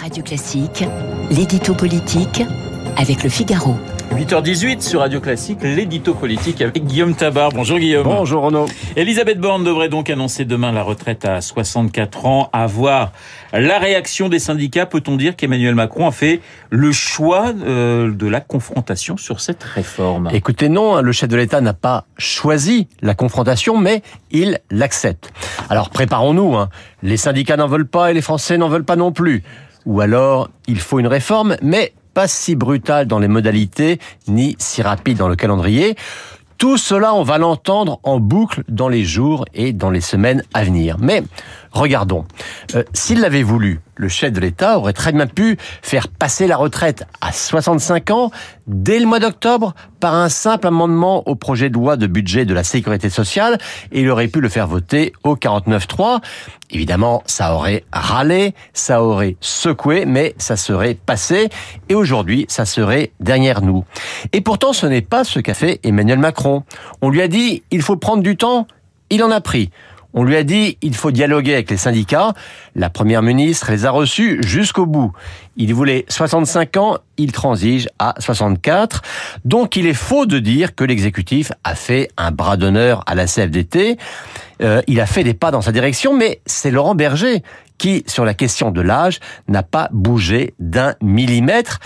Radio Classique, l'édito politique avec le Figaro. 8h18 sur Radio Classique, l'édito politique avec Guillaume Tabar. Bonjour Guillaume. Bonjour Renaud. Elisabeth Borne devrait donc annoncer demain la retraite à 64 ans. À voir la réaction des syndicats, peut-on dire qu'Emmanuel Macron a fait le choix euh, de la confrontation sur cette réforme? Écoutez, non, hein, le chef de l'État n'a pas choisi la confrontation, mais il l'accepte. Alors préparons-nous, hein. les syndicats n'en veulent pas et les Français n'en veulent pas non plus. Ou alors, il faut une réforme, mais pas si brutale dans les modalités, ni si rapide dans le calendrier. Tout cela, on va l'entendre en boucle dans les jours et dans les semaines à venir. Mais regardons, euh, s'il l'avait voulu, le chef de l'État aurait très bien pu faire passer la retraite à 65 ans dès le mois d'octobre par un simple amendement au projet de loi de budget de la sécurité sociale et il aurait pu le faire voter au 49.3. Évidemment, ça aurait râlé, ça aurait secoué, mais ça serait passé et aujourd'hui, ça serait derrière nous. Et pourtant, ce n'est pas ce qu'a fait Emmanuel Macron. On lui a dit, il faut prendre du temps, il en a pris. On lui a dit il faut dialoguer avec les syndicats. La première ministre les a reçus jusqu'au bout. Il voulait 65 ans, il transige à 64. Donc il est faux de dire que l'exécutif a fait un bras d'honneur à la CFDT. Euh, il a fait des pas dans sa direction, mais c'est Laurent Berger qui, sur la question de l'âge, n'a pas bougé d'un millimètre.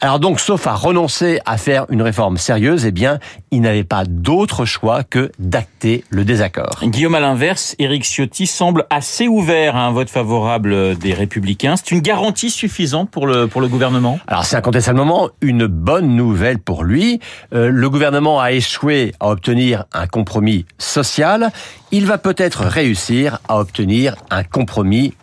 Alors donc, sauf à renoncer à faire une réforme sérieuse, eh bien, il n'avait pas d'autre choix que d'acter le désaccord. Guillaume, à l'inverse, Éric Ciotti semble assez ouvert à un vote favorable des Républicains. C'est une garantie suffisante pour le, pour le gouvernement? Alors c'est incontestablement une bonne nouvelle pour lui. Euh, le gouvernement a échoué à obtenir un compromis social. Il va peut-être réussir à obtenir un compromis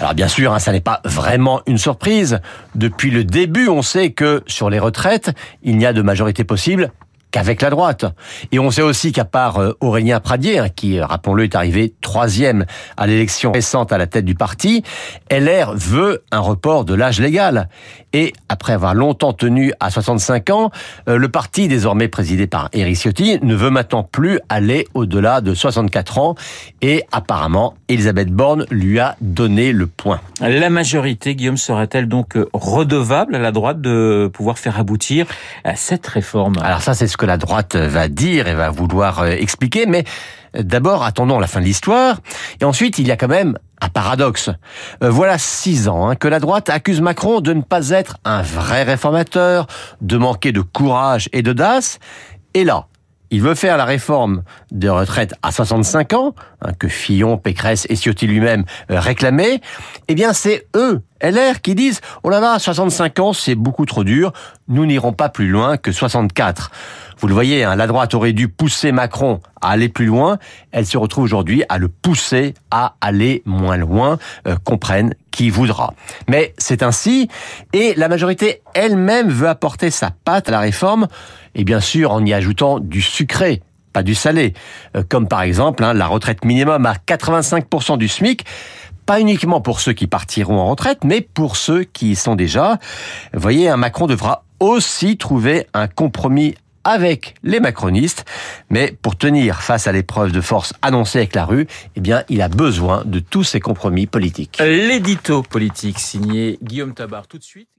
Alors bien sûr, hein, ça n'est pas vraiment une surprise. Depuis le début, on sait que sur les retraites, il n'y a de majorité possible qu'avec la droite. Et on sait aussi qu'à part euh, Aurélien Pradier, hein, qui, rappelons-le, est arrivé troisième à l'élection récente à la tête du parti, LR veut un report de l'âge légal. Et après avoir longtemps tenu à 65 ans, euh, le parti, désormais présidé par Éric Ciotti, ne veut maintenant plus aller au-delà de 64 ans. Et apparemment, Elisabeth Borne lui a donné le point. La majorité, Guillaume, sera-t-elle donc redevable à la droite de pouvoir faire aboutir à cette réforme? Alors ça, c'est ce que la droite va dire et va vouloir euh, expliquer, mais d'abord, attendons la fin de l'histoire. Et ensuite, il y a quand même un paradoxe. Euh, voilà six ans hein, que la droite accuse Macron de ne pas être un vrai réformateur, de manquer de courage et d'audace. Et là, il veut faire la réforme des retraites à 65 ans, hein, que Fillon, Pécresse et Ciotti lui-même euh, réclamaient, eh bien c'est eux, LR, qui disent « Oh là là, 65 ans, c'est beaucoup trop dur, nous n'irons pas plus loin que 64 ». Vous le voyez, hein, la droite aurait dû pousser Macron à aller plus loin. Elle se retrouve aujourd'hui à le pousser à aller moins loin. Euh, comprenne qui voudra. Mais c'est ainsi. Et la majorité elle-même veut apporter sa patte à la réforme. Et bien sûr, en y ajoutant du sucré pas du salé, euh, comme par exemple hein, la retraite minimum à 85% du SMIC, pas uniquement pour ceux qui partiront en retraite, mais pour ceux qui y sont déjà. Vous voyez, un Macron devra aussi trouver un compromis avec les macronistes. Mais pour tenir face à l'épreuve de force annoncée avec la rue, eh bien, il a besoin de tous ces compromis politiques. L'édito politique signé Guillaume Tabar tout de suite.